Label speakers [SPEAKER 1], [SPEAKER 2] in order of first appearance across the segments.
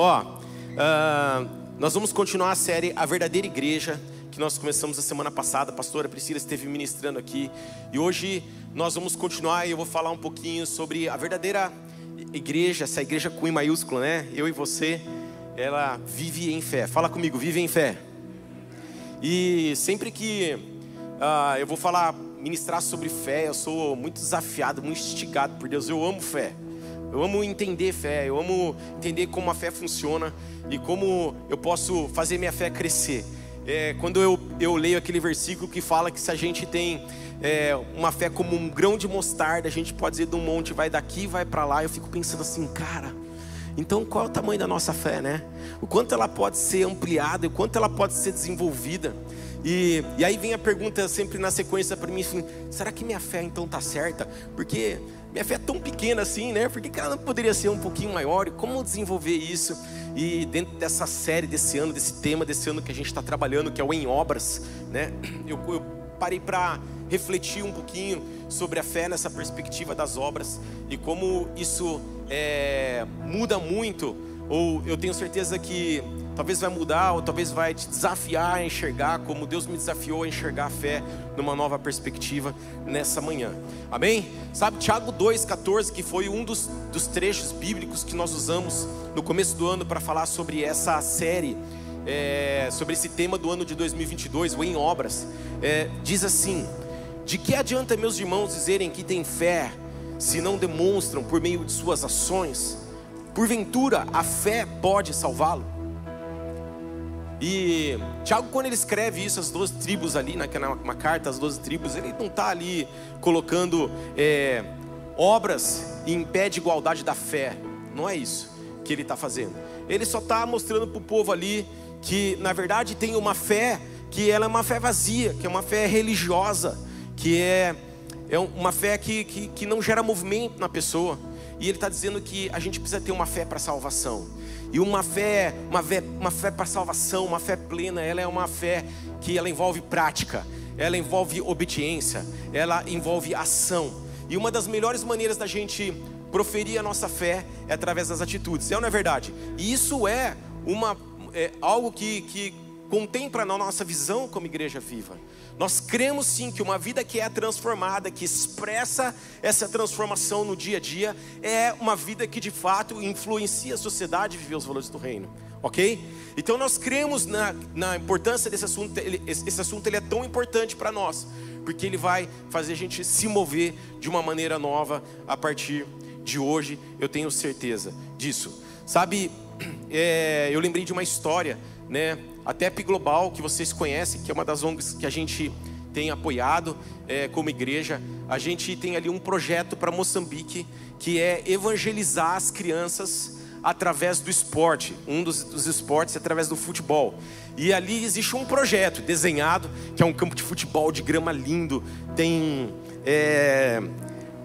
[SPEAKER 1] Ó, uh, nós vamos continuar a série A Verdadeira Igreja, que nós começamos a semana passada. A pastora Priscila esteve ministrando aqui. E hoje nós vamos continuar e eu vou falar um pouquinho sobre a verdadeira igreja, essa igreja com I maiúsculo, né? Eu e você, ela vive em fé. Fala comigo, vive em fé. E sempre que uh, eu vou falar, ministrar sobre fé, eu sou muito desafiado, muito instigado por Deus. Eu amo fé. Eu amo entender fé, eu amo entender como a fé funciona e como eu posso fazer minha fé crescer. É, quando eu, eu leio aquele versículo que fala que se a gente tem é, uma fé como um grão de mostarda, a gente pode dizer de um monte, vai daqui, vai para lá. Eu fico pensando assim, cara, então qual é o tamanho da nossa fé, né? O quanto ela pode ser ampliada, o quanto ela pode ser desenvolvida. E, e aí vem a pergunta sempre na sequência para mim, assim, será que minha fé então tá certa? Porque minha fé é tão pequena assim, né? Por que ela não poderia ser um pouquinho maior? E como desenvolver isso? E dentro dessa série desse ano, desse tema desse ano que a gente está trabalhando, que é o Em Obras, né? Eu, eu parei para refletir um pouquinho sobre a fé nessa perspectiva das obras e como isso é, muda muito, ou eu tenho certeza que talvez vai mudar, ou talvez vai te desafiar a enxergar, como Deus me desafiou a enxergar a fé numa nova perspectiva nessa manhã. Amém? Sabe, Tiago 2,14, que foi um dos, dos trechos bíblicos que nós usamos no começo do ano para falar sobre essa série. É, sobre esse tema do ano de 2022, o Em Obras, é, diz assim: De que adianta, meus irmãos, dizerem que têm fé, se não demonstram por meio de suas ações? Porventura, a fé pode salvá-lo? E Tiago, quando ele escreve isso, as duas tribos ali, naquela uma carta, as duas tribos, ele não está ali colocando é, obras em pé de igualdade da fé. Não é isso que ele está fazendo. Ele só está mostrando para o povo ali que, na verdade, tem uma fé que ela é uma fé vazia, que é uma fé religiosa, que é, é uma fé que, que, que não gera movimento na pessoa. E ele está dizendo que a gente precisa ter uma fé para salvação. E uma fé, uma fé, uma fé para salvação, uma fé plena, ela é uma fé que ela envolve prática, ela envolve obediência, ela envolve ação. E uma das melhores maneiras da gente proferir a nossa fé é através das atitudes. É ou não é verdade? E isso é uma é, algo que, que contempla na nossa visão como igreja viva. Nós cremos sim que uma vida que é transformada, que expressa essa transformação no dia a dia, é uma vida que de fato influencia a sociedade e viver os valores do reino. Ok? Então nós cremos na, na importância desse assunto. Ele, esse assunto ele é tão importante para nós, porque ele vai fazer a gente se mover de uma maneira nova a partir de hoje. Eu tenho certeza disso. Sabe, é, eu lembrei de uma história, né? A TEP Global, que vocês conhecem, que é uma das ONGs que a gente tem apoiado é, como igreja, a gente tem ali um projeto para Moçambique que é evangelizar as crianças através do esporte, um dos, dos esportes é através do futebol. E ali existe um projeto desenhado, que é um campo de futebol de grama lindo, tem é,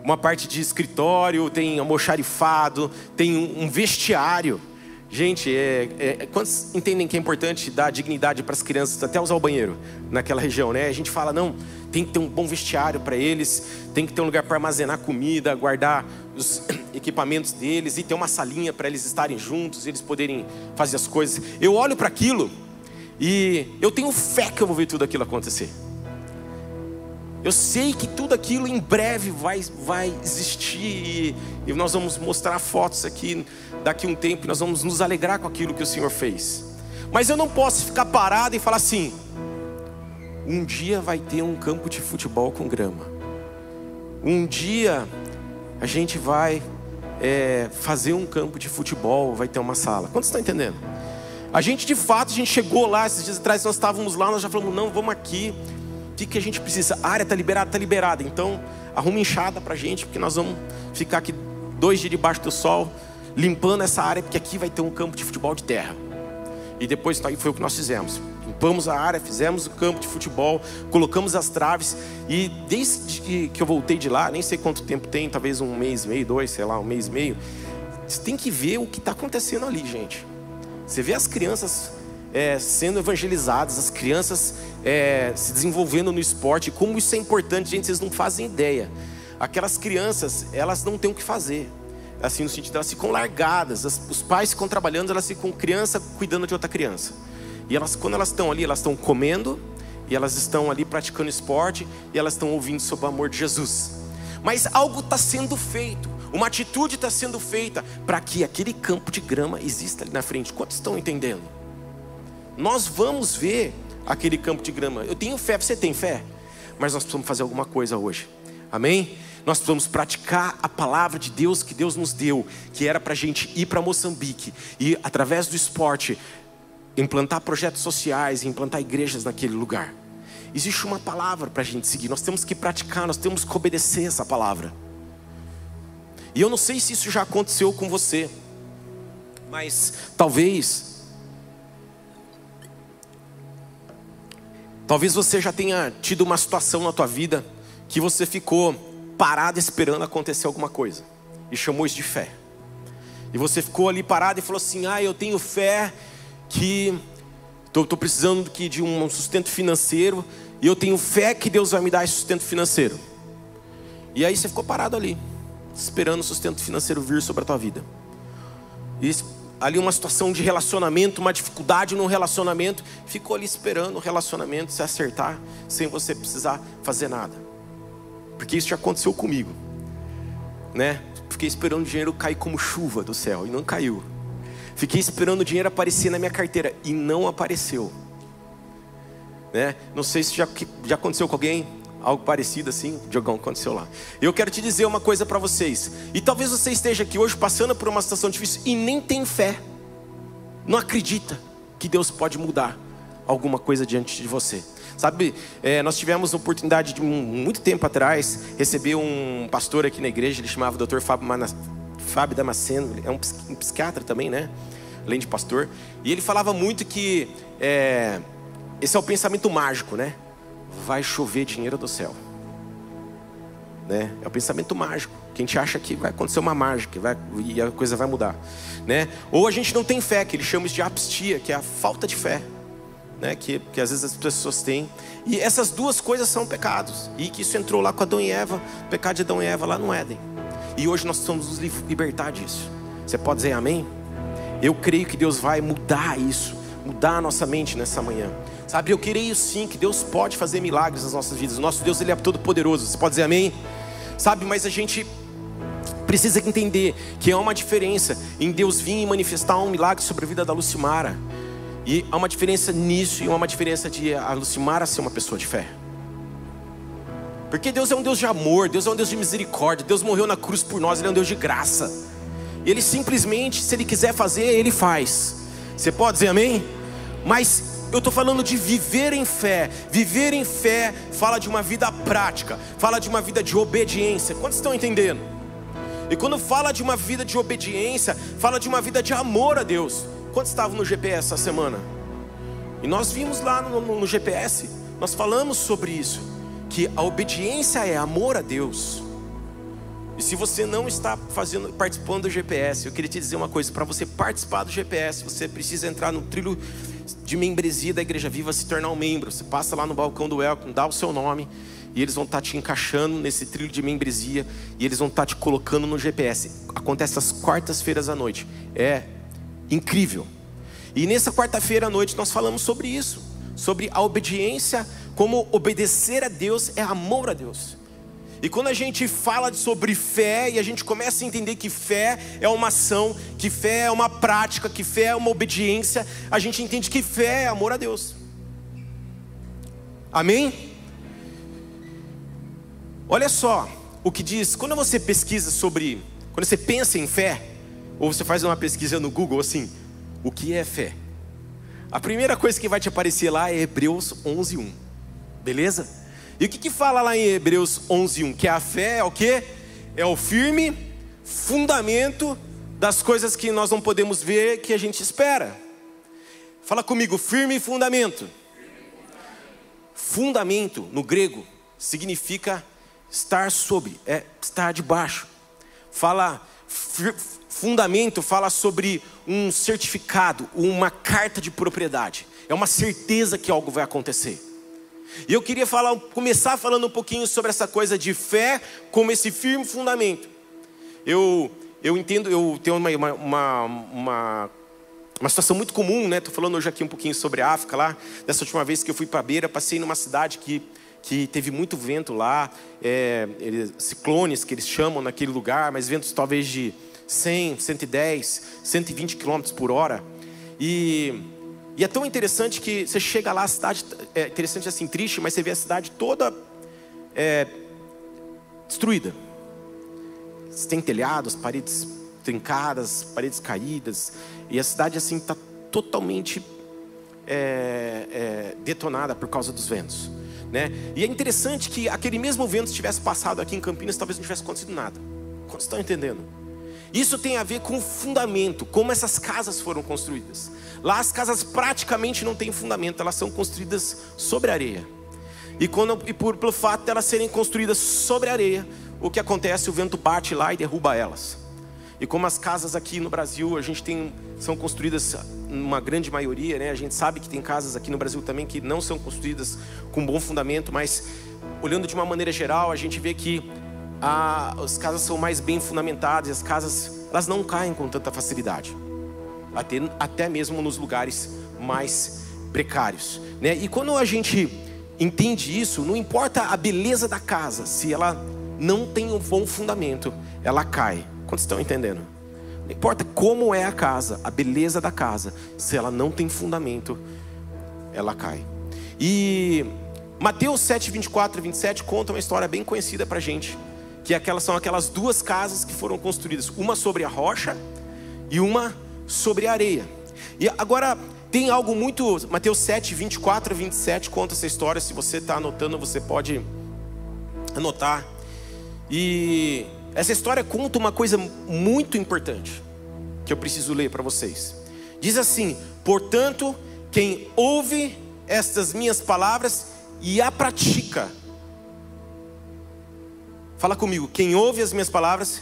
[SPEAKER 1] uma parte de escritório, tem almoxarifado, tem um vestiário. Gente, é, é, quantos entendem que é importante dar dignidade para as crianças até usar o banheiro naquela região, né? A gente fala, não, tem que ter um bom vestiário para eles, tem que ter um lugar para armazenar comida, guardar os equipamentos deles e ter uma salinha para eles estarem juntos, eles poderem fazer as coisas. Eu olho para aquilo e eu tenho fé que eu vou ver tudo aquilo acontecer. Eu sei que tudo aquilo em breve vai, vai existir e, e nós vamos mostrar fotos aqui daqui a um tempo e nós vamos nos alegrar com aquilo que o Senhor fez. Mas eu não posso ficar parado e falar assim: um dia vai ter um campo de futebol com grama. Um dia a gente vai é, fazer um campo de futebol, vai ter uma sala. Quantos estão entendendo? A gente de fato, a gente chegou lá, esses dias atrás nós estávamos lá, nós já falamos, não, vamos aqui. O que, que a gente precisa? A área está liberada, está liberada. Então, arruma enxada para a gente, porque nós vamos ficar aqui dois dias debaixo do sol, limpando essa área, porque aqui vai ter um campo de futebol de terra. E depois tá foi o que nós fizemos. Limpamos a área, fizemos o campo de futebol, colocamos as traves. E desde que eu voltei de lá, nem sei quanto tempo tem, talvez um mês e meio, dois, sei lá, um mês e meio. Você tem que ver o que está acontecendo ali, gente. Você vê as crianças é, sendo evangelizadas, as crianças é, se desenvolvendo no esporte, como isso é importante, gente, vocês não fazem ideia. Aquelas crianças, elas não têm o que fazer. assim no sentido elas ficam largadas, as, os pais ficam trabalhando, elas ficam criança cuidando de outra criança. E elas, quando elas estão ali, elas estão comendo, e elas estão ali praticando esporte, e elas estão ouvindo sobre o amor de Jesus. Mas algo está sendo feito, uma atitude está sendo feita para que aquele campo de grama exista ali na frente. Quantos estão entendendo? Nós vamos ver aquele campo de grama. Eu tenho fé, você tem fé? Mas nós precisamos fazer alguma coisa hoje. Amém? Nós precisamos praticar a palavra de Deus que Deus nos deu, que era para a gente ir para Moçambique e, através do esporte, implantar projetos sociais, implantar igrejas naquele lugar. Existe uma palavra para a gente seguir, nós temos que praticar, nós temos que obedecer essa palavra. E eu não sei se isso já aconteceu com você, mas talvez, talvez você já tenha tido uma situação na tua vida que você ficou parado esperando acontecer alguma coisa e chamou isso de fé. E você ficou ali parado e falou assim: Ah, eu tenho fé que estou precisando que de um sustento financeiro e eu tenho fé que Deus vai me dar esse sustento financeiro. E aí você ficou parado ali, esperando o sustento financeiro vir sobre a tua vida. E ali uma situação de relacionamento, uma dificuldade no relacionamento, ficou ali esperando o relacionamento se acertar, sem você precisar fazer nada. Porque isso já aconteceu comigo, né? Fiquei esperando o dinheiro cair como chuva do céu e não caiu. Fiquei esperando o dinheiro aparecer na minha carteira e não apareceu. Né? Não sei se já, já aconteceu com alguém, algo parecido assim, Diogão, aconteceu lá. Eu quero te dizer uma coisa para vocês. E talvez você esteja aqui hoje passando por uma situação difícil e nem tem fé. Não acredita que Deus pode mudar alguma coisa diante de você. Sabe, é, nós tivemos a oportunidade de muito tempo atrás receber um pastor aqui na igreja, ele chamava Dr. Fábio, Manas, Fábio Damasceno, é um, um, psiquiatra também, né? Além de pastor. E ele falava muito que é, esse é o pensamento mágico, né? Vai chover dinheiro do céu. Né? É o pensamento mágico. Que a gente acha que vai acontecer uma mágica vai, e a coisa vai mudar. Né? Ou a gente não tem fé, que ele chama isso de apistia, que é a falta de fé. Né? Que, que às vezes as pessoas têm. E essas duas coisas são pecados. E que isso entrou lá com Adão e Eva, o pecado de Adão e Eva lá no Éden. E hoje nós precisamos nos libertar disso. Você pode dizer amém? Eu creio que Deus vai mudar isso, mudar a nossa mente nessa manhã. Sabe, eu creio sim que Deus pode fazer milagres nas nossas vidas. Nosso Deus, Ele é todo poderoso. Você pode dizer amém? Sabe, mas a gente precisa entender que há uma diferença em Deus vir e manifestar um milagre sobre a vida da Lucimara. E há uma diferença nisso e há uma diferença de a Lucimara ser uma pessoa de fé. Porque Deus é um Deus de amor, Deus é um Deus de misericórdia, Deus morreu na cruz por nós, Ele é um Deus de graça. E Ele simplesmente, se Ele quiser fazer, Ele faz. Você pode dizer amém? Mas eu estou falando de viver em fé. Viver em fé fala de uma vida prática, fala de uma vida de obediência. Quantos estão entendendo? E quando fala de uma vida de obediência, fala de uma vida de amor a Deus. Quantos estavam no GPS essa semana? E nós vimos lá no, no, no GPS, nós falamos sobre isso, que a obediência é amor a Deus. E se você não está fazendo, participando do GPS, eu queria te dizer uma coisa: para você participar do GPS, você precisa entrar no trilho de membresia da Igreja Viva, se tornar um membro. Você passa lá no balcão do Welcome, dá o seu nome, e eles vão estar tá te encaixando nesse trilho de membresia, e eles vão estar tá te colocando no GPS. Acontece às quartas-feiras à noite. É incrível. E nessa quarta-feira à noite nós falamos sobre isso, sobre a obediência, como obedecer a Deus é amor a Deus. E quando a gente fala sobre fé e a gente começa a entender que fé é uma ação, que fé é uma prática, que fé é uma obediência, a gente entende que fé é amor a Deus. Amém? Olha só o que diz, quando você pesquisa sobre, quando você pensa em fé, ou você faz uma pesquisa no Google assim, o que é fé? A primeira coisa que vai te aparecer lá é Hebreus 11:1. Beleza? E o que, que fala lá em Hebreus 11:1? Que a fé é o que? É o firme fundamento das coisas que nós não podemos ver que a gente espera. Fala comigo, firme fundamento. Fundamento no grego significa estar sobre, é estar debaixo. Fala fundamento fala sobre um certificado, uma carta de propriedade. É uma certeza que algo vai acontecer. E eu queria falar, começar falando um pouquinho sobre essa coisa de fé como esse firme fundamento. Eu eu entendo, eu tenho uma, uma, uma, uma situação muito comum, né? Estou falando hoje aqui um pouquinho sobre a África lá. Dessa última vez que eu fui para a beira, passei numa cidade que, que teve muito vento lá, é, ciclones que eles chamam naquele lugar, mas ventos talvez de 100, 110, 120 km por hora. E, e é tão interessante que você chega lá, a cidade é interessante assim, triste, mas você vê a cidade toda é, destruída. Você tem telhados, paredes trincadas, paredes caídas, e a cidade assim está totalmente é, é, detonada por causa dos ventos. Né? E é interessante que aquele mesmo vento tivesse passado aqui em Campinas, talvez não tivesse acontecido nada. Vocês estão entendendo? Isso tem a ver com o fundamento, como essas casas foram construídas. Lá as casas praticamente não têm fundamento, elas são construídas sobre areia. E, quando, e por, pelo fato de elas serem construídas sobre areia, o que acontece? O vento bate lá e derruba elas. E como as casas aqui no Brasil, a gente tem, são construídas, uma grande maioria, né? A gente sabe que tem casas aqui no Brasil também que não são construídas com bom fundamento, mas olhando de uma maneira geral, a gente vê que a, as casas são mais bem fundamentadas, as casas elas não caem com tanta facilidade, até, até mesmo nos lugares mais precários. Né? E quando a gente entende isso, não importa a beleza da casa, se ela não tem um bom fundamento, ela cai. Quantos estão entendendo? Não importa como é a casa, a beleza da casa, se ela não tem fundamento, ela cai. E Mateus 7, 24 e 27 conta uma história bem conhecida para gente que aquelas são aquelas duas casas que foram construídas, uma sobre a rocha e uma sobre a areia. E agora tem algo muito, Mateus 7, 24 e 27 conta essa história. Se você está anotando, você pode anotar. E essa história conta uma coisa muito importante que eu preciso ler para vocês. Diz assim: portanto, quem ouve estas minhas palavras e a pratica, Fala comigo, quem ouve as minhas palavras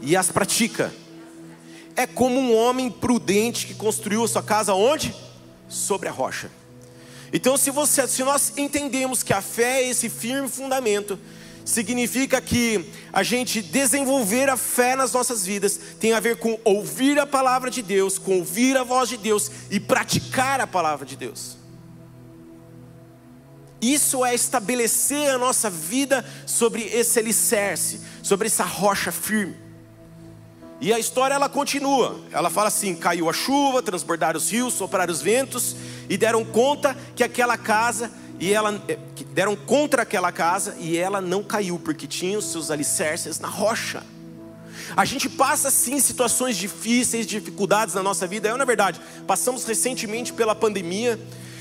[SPEAKER 1] e as pratica, é como um homem prudente que construiu a sua casa onde? Sobre a rocha. Então, se, você, se nós entendemos que a fé é esse firme fundamento, significa que a gente desenvolver a fé nas nossas vidas tem a ver com ouvir a palavra de Deus, com ouvir a voz de Deus e praticar a palavra de Deus. Isso é estabelecer a nossa vida sobre esse alicerce, sobre essa rocha firme. E a história ela continua. Ela fala assim: caiu a chuva, transbordaram os rios, sopraram os ventos e deram conta que aquela casa e ela eh, deram contra aquela casa e ela não caiu porque tinha os seus alicerces na rocha. A gente passa sim situações difíceis, dificuldades na nossa vida. É na verdade. Passamos recentemente pela pandemia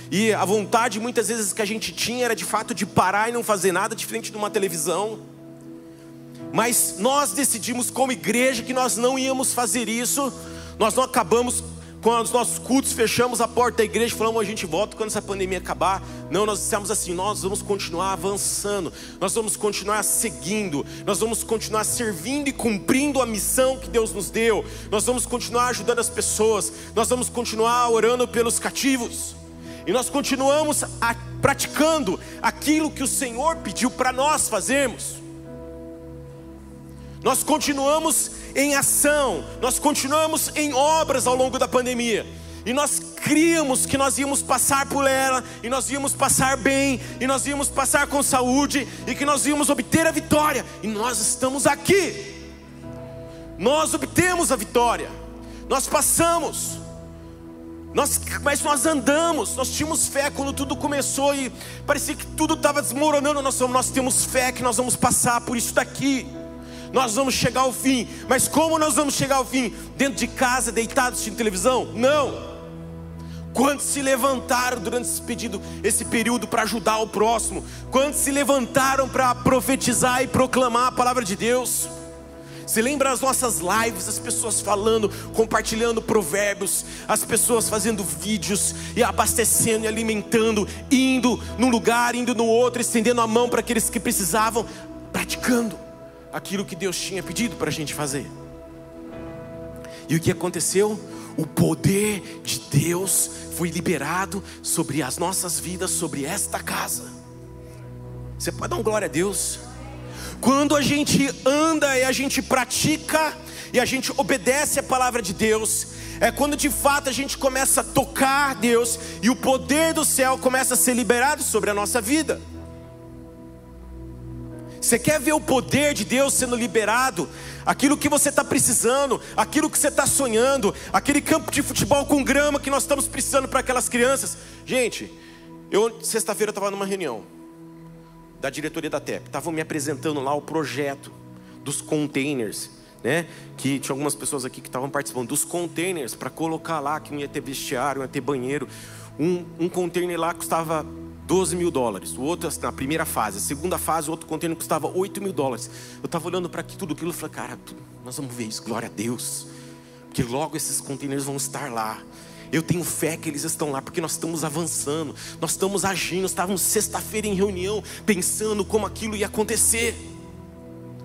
[SPEAKER 1] e a vontade muitas vezes que a gente tinha era de fato de parar e não fazer nada diferente de uma televisão. Mas nós decidimos como igreja que nós não íamos fazer isso. Nós não acabamos com os nossos cultos, fechamos a porta da igreja, falamos a gente volta quando essa pandemia acabar. Não, nós dissemos assim: nós vamos continuar avançando, nós vamos continuar seguindo, nós vamos continuar servindo e cumprindo a missão que Deus nos deu, nós vamos continuar ajudando as pessoas, nós vamos continuar orando pelos cativos. E nós continuamos a, praticando aquilo que o Senhor pediu para nós fazermos. Nós continuamos em ação, nós continuamos em obras ao longo da pandemia. E nós criamos que nós íamos passar por ela, e nós íamos passar bem, e nós íamos passar com saúde, e que nós íamos obter a vitória. E nós estamos aqui. Nós obtemos a vitória. Nós passamos. Nós, mas nós andamos, nós tínhamos fé quando tudo começou e parecia que tudo estava desmoronando. Nós, nós temos fé que nós vamos passar por isso daqui. Nós vamos chegar ao fim. Mas como nós vamos chegar ao fim? Dentro de casa, deitados assistindo televisão? Não. Quantos se levantaram durante esse pedido, esse período para ajudar o próximo? Quantos se levantaram para profetizar e proclamar a palavra de Deus? Se lembra as nossas lives, as pessoas falando, compartilhando provérbios, as pessoas fazendo vídeos e abastecendo e alimentando, indo num lugar, indo no outro, estendendo a mão para aqueles que precisavam, praticando aquilo que Deus tinha pedido para a gente fazer. E o que aconteceu? O poder de Deus foi liberado sobre as nossas vidas, sobre esta casa. Você pode dar um glória a Deus? Quando a gente anda e a gente pratica e a gente obedece a palavra de Deus, é quando de fato a gente começa a tocar Deus e o poder do céu começa a ser liberado sobre a nossa vida. Você quer ver o poder de Deus sendo liberado? Aquilo que você está precisando, aquilo que você está sonhando, aquele campo de futebol com grama que nós estamos precisando para aquelas crianças. Gente, eu sexta-feira estava numa reunião da diretoria da TEP, estavam me apresentando lá o projeto dos containers, né? Que tinha algumas pessoas aqui que estavam participando dos containers para colocar lá que não ia ter vestiário, não ia ter banheiro. Um, um container lá custava 12 mil dólares. O outro, na primeira fase. A segunda fase, o outro container custava 8 mil dólares. Eu estava olhando para tudo aquilo e falei, cara, nós vamos ver isso, glória a Deus. Porque logo esses containers vão estar lá. Eu tenho fé que eles estão lá, porque nós estamos avançando, nós estamos agindo. Estávamos sexta-feira em reunião, pensando como aquilo ia acontecer.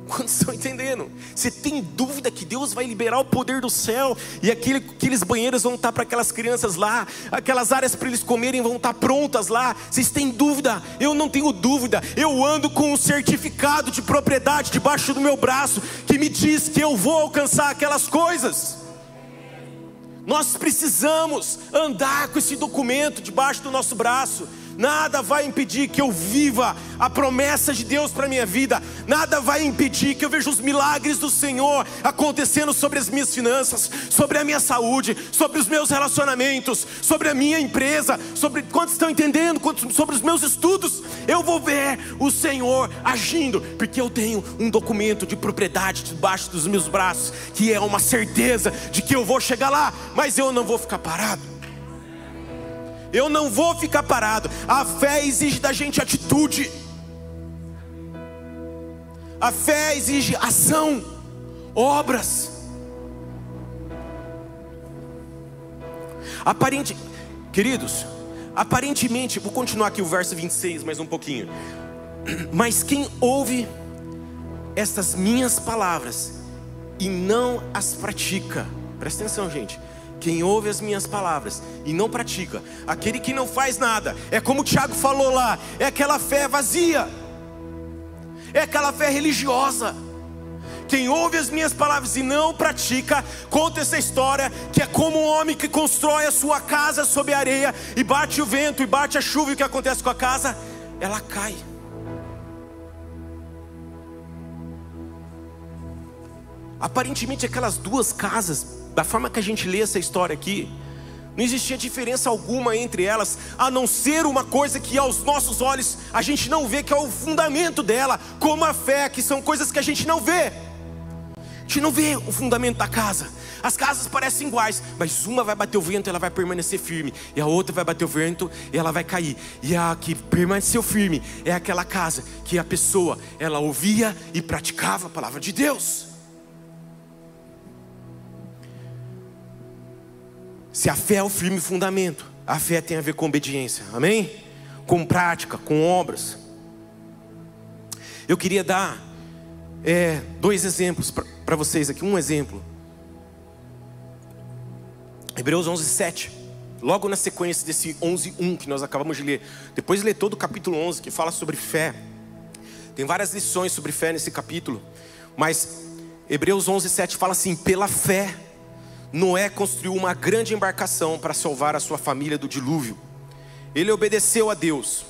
[SPEAKER 1] Quantos estão entendendo? Você tem dúvida que Deus vai liberar o poder do céu e aquele, aqueles banheiros vão estar para aquelas crianças lá, aquelas áreas para eles comerem vão estar prontas lá. Vocês têm dúvida? Eu não tenho dúvida. Eu ando com um certificado de propriedade debaixo do meu braço que me diz que eu vou alcançar aquelas coisas. Nós precisamos andar com esse documento debaixo do nosso braço. Nada vai impedir que eu viva a promessa de Deus para minha vida. Nada vai impedir que eu veja os milagres do Senhor acontecendo sobre as minhas finanças, sobre a minha saúde, sobre os meus relacionamentos, sobre a minha empresa, sobre quantos estão entendendo, sobre os meus estudos. Eu vou ver o Senhor agindo, porque eu tenho um documento de propriedade debaixo dos meus braços, que é uma certeza de que eu vou chegar lá, mas eu não vou ficar parado. Eu não vou ficar parado. A fé exige da gente atitude. A fé exige ação, obras. Aparente, queridos, aparentemente, vou continuar aqui o verso 26 mais um pouquinho. Mas quem ouve estas minhas palavras e não as pratica, presta atenção, gente quem ouve as minhas palavras e não pratica, aquele que não faz nada, é como o Tiago falou lá, é aquela fé vazia, é aquela fé religiosa. Quem ouve as minhas palavras e não pratica, conta essa história que é como um homem que constrói a sua casa sob areia e bate o vento e bate a chuva e o que acontece com a casa? Ela cai. Aparentemente aquelas duas casas da forma que a gente lê essa história aqui, não existia diferença alguma entre elas, a não ser uma coisa que aos nossos olhos a gente não vê, que é o fundamento dela, como a fé, que são coisas que a gente não vê. A gente não vê o fundamento da casa. As casas parecem iguais, mas uma vai bater o vento e ela vai permanecer firme, e a outra vai bater o vento e ela vai cair. E a que permaneceu firme é aquela casa que a pessoa ela ouvia e praticava a palavra de Deus. Se a fé é o firme fundamento, a fé tem a ver com obediência, amém? Com prática, com obras. Eu queria dar é, dois exemplos para vocês aqui. Um exemplo, Hebreus 11, 7. Logo na sequência desse 11, 1 que nós acabamos de ler. Depois ler todo o capítulo 11 que fala sobre fé. Tem várias lições sobre fé nesse capítulo. Mas Hebreus 11, 7 fala assim: pela fé Noé construiu uma grande embarcação para salvar a sua família do dilúvio. Ele obedeceu a Deus,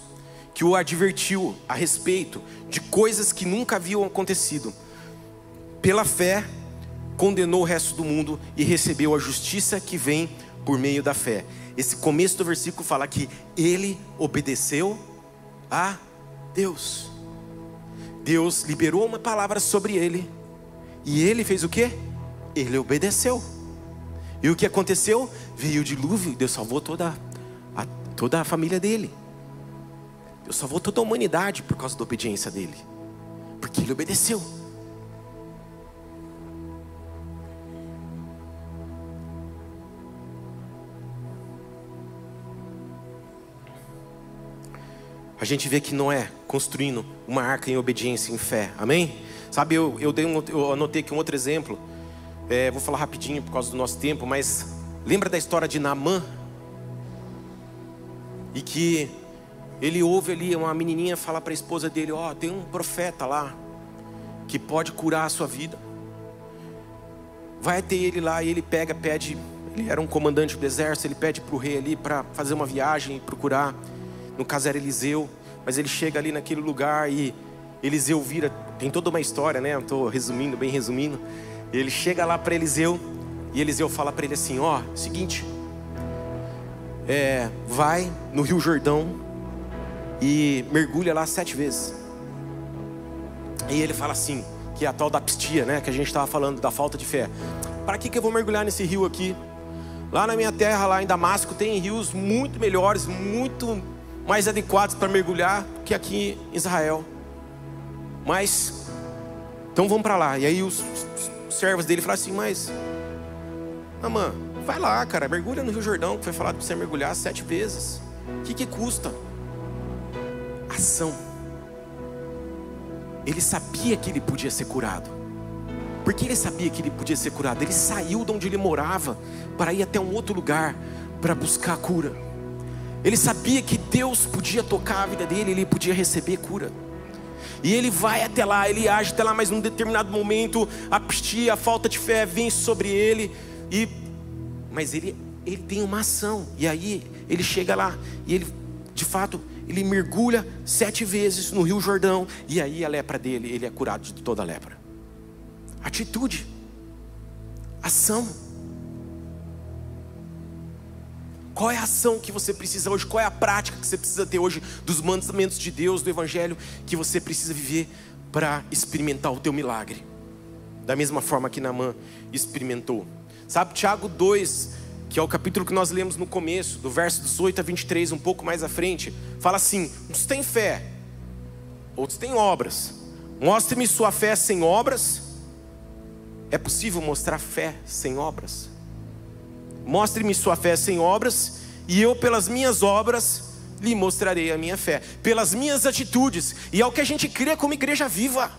[SPEAKER 1] que o advertiu a respeito de coisas que nunca haviam acontecido. Pela fé, condenou o resto do mundo e recebeu a justiça que vem por meio da fé. Esse começo do versículo fala que ele obedeceu a Deus. Deus liberou uma palavra sobre ele e ele fez o que? Ele obedeceu. E o que aconteceu? Veio o dilúvio e Deus salvou toda a, toda a família dele. Deus salvou toda a humanidade por causa da obediência dele. Porque ele obedeceu. A gente vê que Noé construindo uma arca em obediência, em fé. Amém? Sabe, eu, eu, dei um, eu anotei aqui um outro exemplo é, vou falar rapidinho por causa do nosso tempo, mas lembra da história de Naamã? E que ele ouve ali uma menininha falar para a esposa dele: Ó, oh, tem um profeta lá. que pode curar a sua vida. Vai ter ele lá e ele pega, pede. Ele era um comandante do exército, ele pede para o rei ali para fazer uma viagem e procurar. No caso era Eliseu, mas ele chega ali naquele lugar e Eliseu vira. Tem toda uma história, né? Estou resumindo, bem resumindo. Ele chega lá para Eliseu e Eliseu fala para ele assim: Ó, oh, seguinte, é, vai no Rio Jordão e mergulha lá sete vezes. E ele fala assim, que é a tal da pistia, né? Que a gente estava falando da falta de fé. Para que, que eu vou mergulhar nesse rio aqui? Lá na minha terra, lá em Damasco, tem rios muito melhores, muito mais adequados para mergulhar que aqui em Israel. Mas, então vamos para lá. E aí os, os servos dele falaram assim: Mas, mamã, vai lá, cara, mergulha no Rio Jordão, que foi falado para você mergulhar sete vezes. O que, que custa? Ação. Ele sabia que ele podia ser curado. Por que ele sabia que ele podia ser curado? Ele saiu de onde ele morava para ir até um outro lugar para buscar cura. Ele sabia que Deus podia tocar a vida dele, ele podia receber cura. E ele vai até lá, ele age até lá, mas num determinado momento a pistia, a falta de fé vem sobre ele e mas ele ele tem uma ação. E aí ele chega lá e ele de fato ele mergulha sete vezes no Rio Jordão, e aí a lepra dele, ele é curado de toda a lepra. Atitude, ação. Qual é a ação que você precisa hoje? Qual é a prática que você precisa ter hoje dos mandamentos de Deus, do Evangelho, que você precisa viver para experimentar o teu milagre? Da mesma forma que Naamã experimentou. Sabe, Tiago 2, que é o capítulo que nós lemos no começo, do verso 18 a 23, um pouco mais à frente, fala assim: uns têm fé, outros têm obras. Mostre-me sua fé sem obras. É possível mostrar fé sem obras? Mostre-me sua fé sem obras, e eu, pelas minhas obras, lhe mostrarei a minha fé, pelas minhas atitudes, e é o que a gente crê como igreja viva.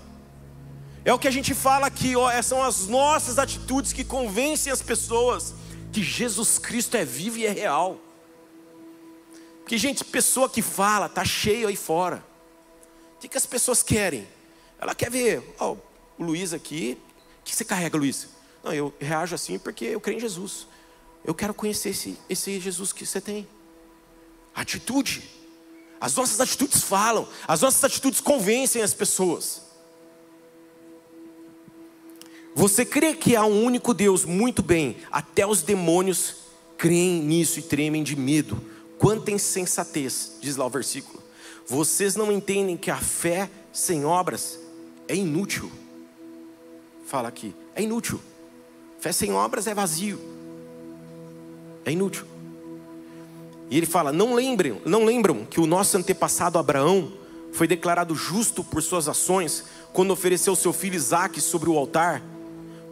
[SPEAKER 1] É o que a gente fala aqui, ó, são as nossas atitudes que convencem as pessoas que Jesus Cristo é vivo e é real. Porque, gente, pessoa que fala, tá cheio aí fora. O que, que as pessoas querem? Ela quer ver, ó, o Luiz aqui, o que você carrega, Luiz? Não, eu reajo assim porque eu creio em Jesus. Eu quero conhecer esse, esse Jesus que você tem. Atitude. As nossas atitudes falam, as nossas atitudes convencem as pessoas. Você crê que há um único Deus? Muito bem. Até os demônios creem nisso e tremem de medo. Quanta insensatez, diz lá o versículo. Vocês não entendem que a fé sem obras é inútil. Fala aqui, é inútil. Fé sem obras é vazio. É inútil. E ele fala: não lembram, não lembram que o nosso antepassado Abraão foi declarado justo por suas ações quando ofereceu seu filho Isaque sobre o altar?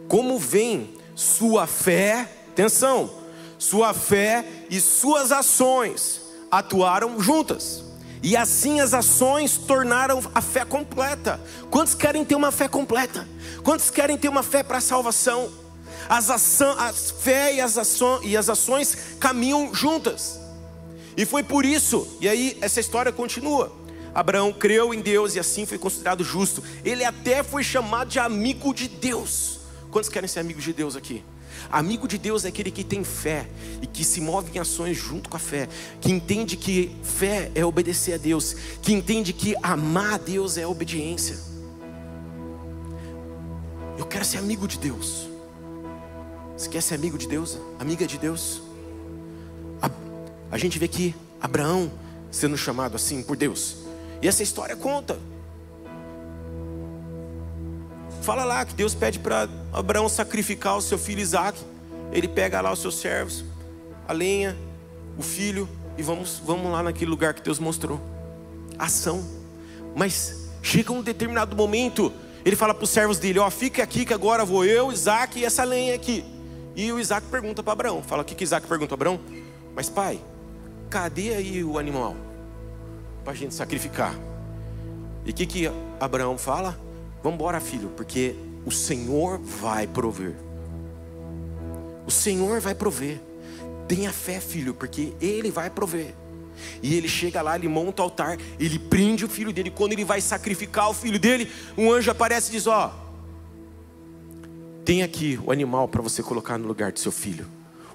[SPEAKER 1] como vem sua fé, atenção, sua fé e suas ações atuaram juntas. E assim as ações tornaram a fé completa. Quantos querem ter uma fé completa? Quantos querem ter uma fé para a salvação? As, ação, as fé e as, aço, e as ações caminham juntas. E foi por isso, e aí essa história continua. Abraão creu em Deus e assim foi considerado justo. Ele até foi chamado de amigo de Deus. Quantos querem ser amigos de Deus aqui? Amigo de Deus é aquele que tem fé e que se move em ações junto com a fé, que entende que fé é obedecer a Deus, que entende que amar a Deus é obediência. Eu quero ser amigo de Deus. Você quer ser amigo de Deus? Amiga de Deus? A, a gente vê aqui Abraão sendo chamado assim por Deus. E essa história conta Fala lá que Deus pede para Abraão sacrificar o seu filho Isaac. Ele pega lá os seus servos, a lenha, o filho, e vamos, vamos lá naquele lugar que Deus mostrou. Ação. Mas chega um determinado momento, ele fala para os servos dele: Ó, fica aqui que agora vou eu, Isaac e essa lenha aqui. E o Isaac pergunta para Abraão: Fala, o que, que Isaac pergunta para Abraão? Mas pai, cadê aí o animal? Para a gente sacrificar. E o que, que Abraão fala? Vamos embora, filho, porque o Senhor vai prover. O Senhor vai prover. Tenha fé, filho, porque Ele vai prover. E ele chega lá, ele monta o altar, ele prende o filho dele. Quando ele vai sacrificar o filho dele, um anjo aparece e diz: Ó, tem aqui o animal para você colocar no lugar do seu filho.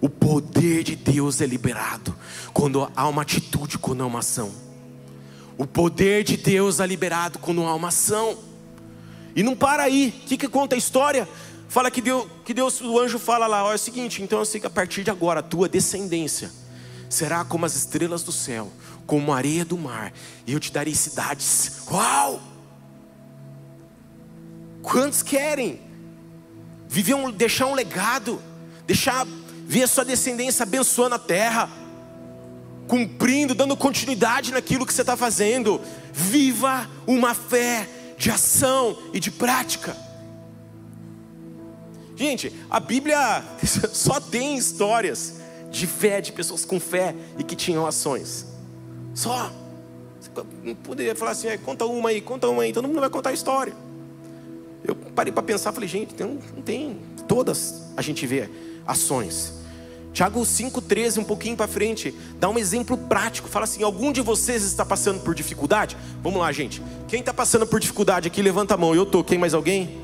[SPEAKER 1] O poder de Deus é liberado quando há uma atitude, quando há uma ação. O poder de Deus é liberado quando há uma ação. E não para aí. O que, que conta a história? Fala que Deus, que Deus, o anjo fala lá, ó, é o seguinte, então eu sei que a partir de agora a tua descendência será como as estrelas do céu, como a areia do mar, e eu te darei cidades. Uau! Quantos querem viver um, deixar um legado, deixar ver a sua descendência abençoando a terra, cumprindo, dando continuidade naquilo que você está fazendo? Viva uma fé de ação e de prática. Gente, a Bíblia só tem histórias de fé, de pessoas com fé e que tinham ações. Só. Você poderia falar assim, conta uma aí, conta uma aí, todo mundo vai contar a história. Eu parei para pensar, falei, gente, tem, não tem. Todas a gente vê ações. Tiago 5,13, um pouquinho para frente, dá um exemplo prático. Fala assim: algum de vocês está passando por dificuldade? Vamos lá, gente. Quem está passando por dificuldade aqui, levanta a mão. Eu estou. Quem mais alguém?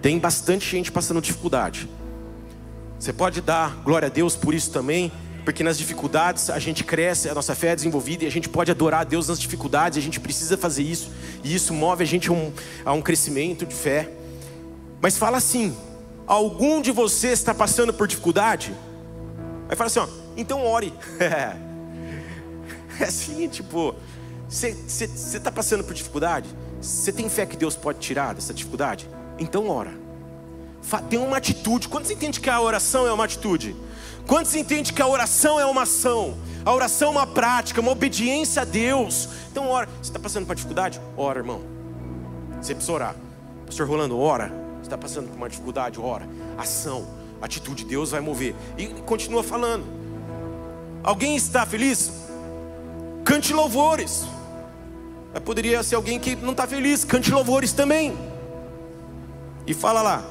[SPEAKER 1] Tem bastante gente passando dificuldade. Você pode dar glória a Deus por isso também, porque nas dificuldades a gente cresce, a nossa fé é desenvolvida e a gente pode adorar a Deus nas dificuldades, a gente precisa fazer isso, e isso move a gente a um, a um crescimento de fé. Mas fala assim: algum de vocês está passando por dificuldade? Aí fala assim: ó, então ore. é assim, tipo, você está passando por dificuldade? Você tem fé que Deus pode tirar dessa dificuldade? Então ora tem uma atitude. Quantos entende que a oração é uma atitude? Quantos entende que a oração é uma ação? A oração é uma prática, uma obediência a Deus. Então, ora. Você está passando por dificuldade? Ora, irmão. Você precisa orar. Pastor Rolando, ora. Você está passando por uma dificuldade? Ora. Ação, atitude, Deus vai mover. E continua falando. Alguém está feliz? Cante louvores. Poderia ser alguém que não está feliz, cante louvores também. E fala lá,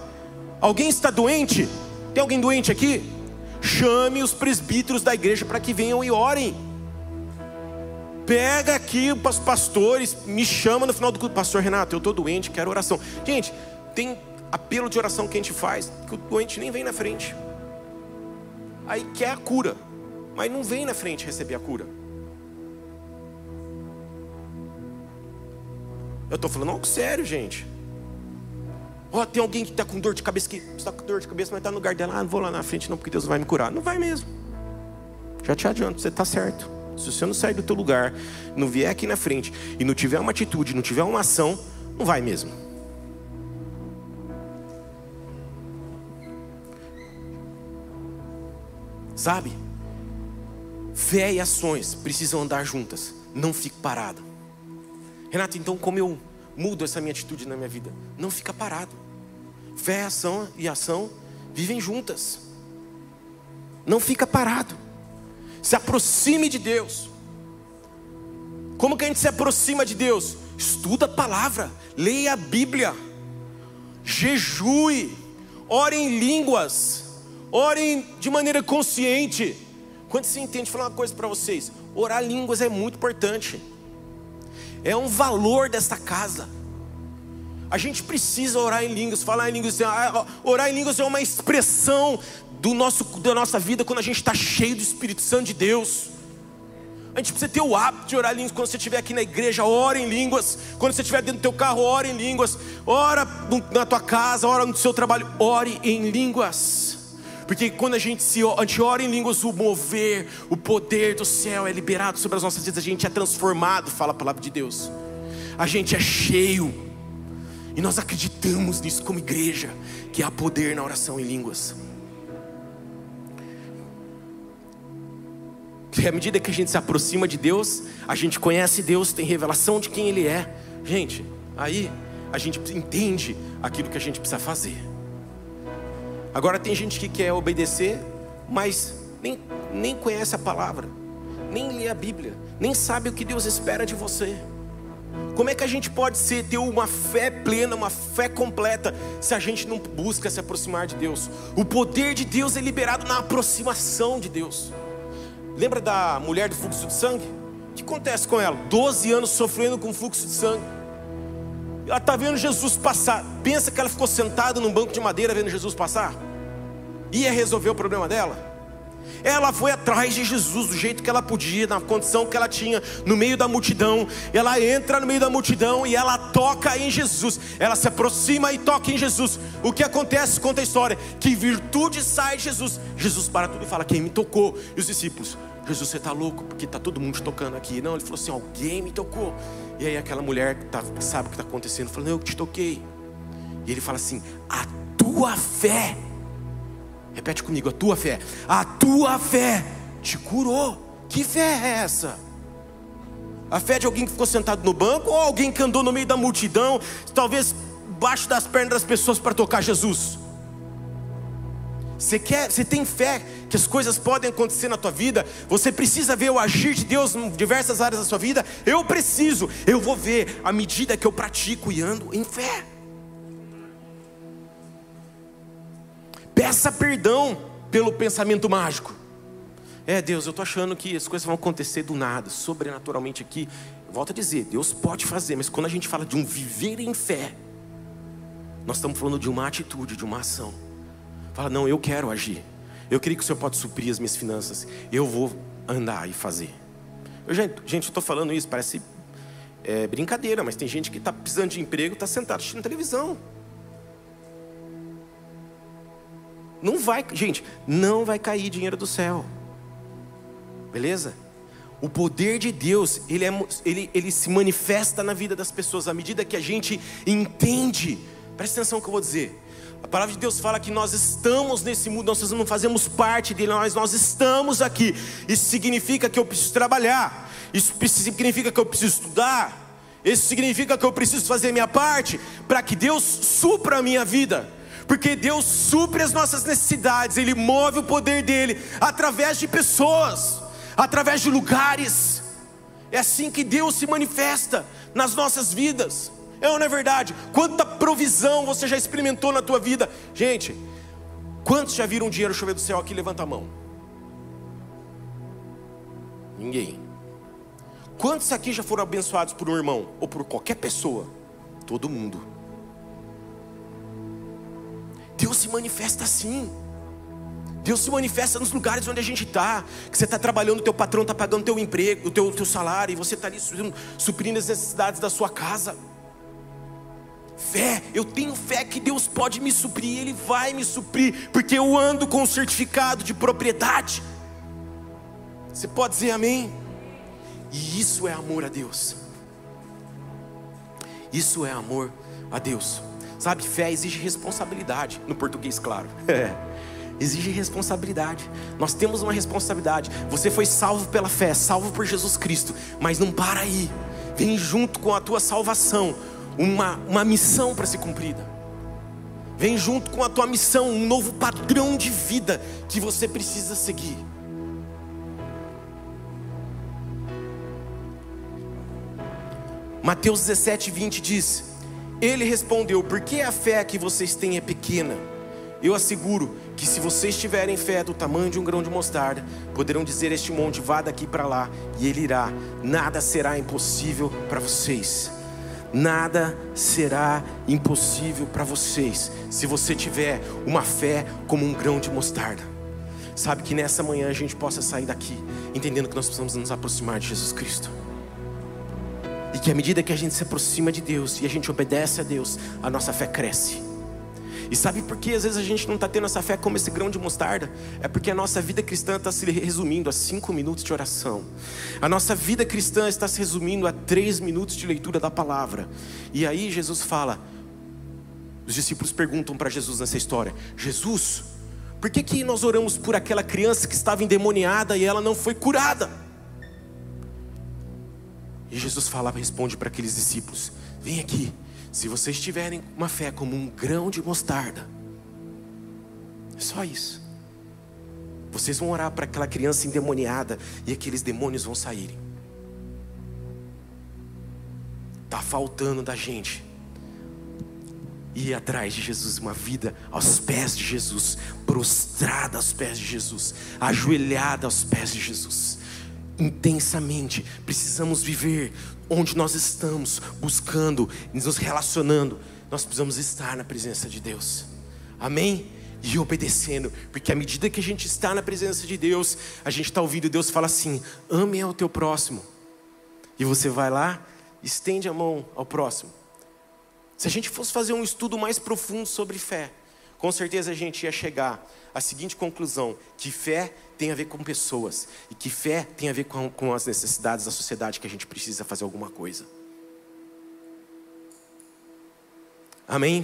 [SPEAKER 1] Alguém está doente? Tem alguém doente aqui? Chame os presbíteros da igreja para que venham e orem. Pega aqui os pastores, me chama no final do culto, pastor Renato, eu estou doente, quero oração. Gente, tem apelo de oração que a gente faz, que o doente nem vem na frente. Aí quer a cura, mas não vem na frente receber a cura. Eu estou falando algo sério, gente. Ó, oh, tem alguém que está com dor de cabeça, que está com dor de cabeça, mas está no lugar dela. Ah, não vou lá na frente não, porque Deus vai me curar. Não vai mesmo. Já te adianto, você está certo. Se você não sair do teu lugar, não vier aqui na frente e não tiver uma atitude, não tiver uma ação, não vai mesmo. Sabe? Fé e ações precisam andar juntas. Não fique parado. Renato, então como eu mudo essa minha atitude na minha vida? Não fica parado. Fé, ação e ação vivem juntas. Não fica parado. Se aproxime de Deus. Como que a gente se aproxima de Deus? Estuda a palavra, leia a Bíblia, jejue, ore em línguas, ore de maneira consciente. Quando você entende, falar uma coisa para vocês: orar línguas é muito importante, é um valor desta casa. A gente precisa orar em línguas, falar em línguas. Ah, orar em línguas é uma expressão do nosso, da nossa vida quando a gente está cheio do Espírito Santo de Deus. A gente precisa ter o hábito de orar em línguas quando você estiver aqui na igreja, ora em línguas. Quando você estiver dentro do teu carro, ore em línguas. Ora na tua casa, ora no seu trabalho, ore em línguas. Porque quando a gente, se, a gente ora em línguas, o mover, o poder do céu é liberado sobre as nossas vidas. A gente é transformado, fala a palavra de Deus. A gente é cheio e nós acreditamos nisso como igreja, que há poder na oração em línguas. Que à medida que a gente se aproxima de Deus, a gente conhece Deus, tem revelação de quem Ele é. Gente, aí a gente entende aquilo que a gente precisa fazer. Agora tem gente que quer obedecer, mas nem, nem conhece a palavra, nem lê a Bíblia, nem sabe o que Deus espera de você. Como é que a gente pode ser, ter uma fé plena, uma fé completa, se a gente não busca se aproximar de Deus? O poder de Deus é liberado na aproximação de Deus. Lembra da mulher do fluxo de sangue? O que acontece com ela? 12 anos sofrendo com fluxo de sangue. Ela está vendo Jesus passar. Pensa que ela ficou sentada num banco de madeira vendo Jesus passar? Ia resolver o problema dela? Ela foi atrás de Jesus do jeito que ela podia, na condição que ela tinha, no meio da multidão. Ela entra no meio da multidão e ela toca em Jesus. Ela se aproxima e toca em Jesus. O que acontece? Conta a história: que virtude sai de Jesus. Jesus para tudo e fala: Quem me tocou? E os discípulos: Jesus, você está louco? Porque está todo mundo tocando aqui. Não, ele falou assim: Alguém me tocou. E aí aquela mulher que, tá, sabe o que está acontecendo, falou: eu te toquei. E ele fala assim: A tua fé Repete comigo, a tua fé. A tua fé te curou. Que fé é essa? A fé de alguém que ficou sentado no banco ou alguém que andou no meio da multidão, talvez baixo das pernas das pessoas para tocar Jesus? Você quer, você tem fé que as coisas podem acontecer na tua vida? Você precisa ver o agir de Deus em diversas áreas da sua vida? Eu preciso, eu vou ver à medida que eu pratico e ando em fé. Peça perdão pelo pensamento mágico. É, Deus, eu estou achando que as coisas vão acontecer do nada, sobrenaturalmente aqui. Volto a dizer, Deus pode fazer, mas quando a gente fala de um viver em fé, nós estamos falando de uma atitude, de uma ação. Fala, não, eu quero agir. Eu creio que o Senhor pode suprir as minhas finanças. Eu vou andar e fazer. Eu, gente, eu estou falando isso, parece é, brincadeira, mas tem gente que está precisando de emprego, está sentado assistindo televisão. Não vai, gente, não vai cair dinheiro do céu. Beleza? O poder de Deus, ele, é, ele, ele se manifesta na vida das pessoas à medida que a gente entende. Presta atenção no que eu vou dizer. A palavra de Deus fala que nós estamos nesse mundo, nós não fazemos parte dele, mas nós estamos aqui. Isso significa que eu preciso trabalhar, isso significa que eu preciso estudar, isso significa que eu preciso fazer minha parte para que Deus supra a minha vida porque Deus supre as nossas necessidades, Ele move o poder dele através de pessoas, através de lugares. É assim que Deus se manifesta nas nossas vidas. É ou não é verdade? Quanta provisão você já experimentou na tua vida? Gente, quantos já viram dinheiro chover do céu aqui? Levanta a mão. Ninguém. Quantos aqui já foram abençoados por um irmão ou por qualquer pessoa? Todo mundo. Deus se manifesta assim. Deus se manifesta nos lugares onde a gente está. Que você está trabalhando, o teu patrão está pagando teu emprego, o teu, teu salário, e você está ali suprindo as necessidades da sua casa. Fé, eu tenho fé que Deus pode me suprir, Ele vai me suprir, porque eu ando com o certificado de propriedade. Você pode dizer amém? E isso é amor a Deus. Isso é amor a Deus. Sabe, fé exige responsabilidade, no português, claro. Exige responsabilidade. Nós temos uma responsabilidade. Você foi salvo pela fé, salvo por Jesus Cristo. Mas não para aí. Vem junto com a tua salvação uma, uma missão para ser cumprida. Vem junto com a tua missão um novo padrão de vida que você precisa seguir. Mateus 17, 20 diz: ele respondeu: Porque a fé que vocês têm é pequena? Eu asseguro que se vocês tiverem fé do tamanho de um grão de mostarda, poderão dizer este monte: vá daqui para lá, e ele irá. Nada será impossível para vocês. Nada será impossível para vocês se você tiver uma fé como um grão de mostarda. Sabe que nessa manhã a gente possa sair daqui entendendo que nós precisamos nos aproximar de Jesus Cristo. E que à medida que a gente se aproxima de Deus e a gente obedece a Deus, a nossa fé cresce. E sabe por que às vezes a gente não está tendo essa fé como esse grão de mostarda? É porque a nossa vida cristã está se resumindo a cinco minutos de oração. A nossa vida cristã está se resumindo a três minutos de leitura da palavra. E aí Jesus fala, os discípulos perguntam para Jesus nessa história: Jesus, por que, que nós oramos por aquela criança que estava endemoniada e ela não foi curada? E Jesus falava, responde para aqueles discípulos: Vem aqui, se vocês tiverem uma fé como um grão de mostarda, é só isso. Vocês vão orar para aquela criança endemoniada e aqueles demônios vão saírem. Está faltando da gente ir atrás de Jesus, uma vida aos pés de Jesus, prostrada aos pés de Jesus, ajoelhada aos pés de Jesus intensamente, precisamos viver onde nós estamos, buscando, nos relacionando. Nós precisamos estar na presença de Deus. Amém? E obedecendo, porque à medida que a gente está na presença de Deus, a gente está ouvindo Deus falar assim: ame ao teu próximo. E você vai lá, estende a mão ao próximo. Se a gente fosse fazer um estudo mais profundo sobre fé, com certeza a gente ia chegar à seguinte conclusão: que fé tem a ver com pessoas, e que fé tem a ver com, com as necessidades da sociedade que a gente precisa fazer alguma coisa. Amém?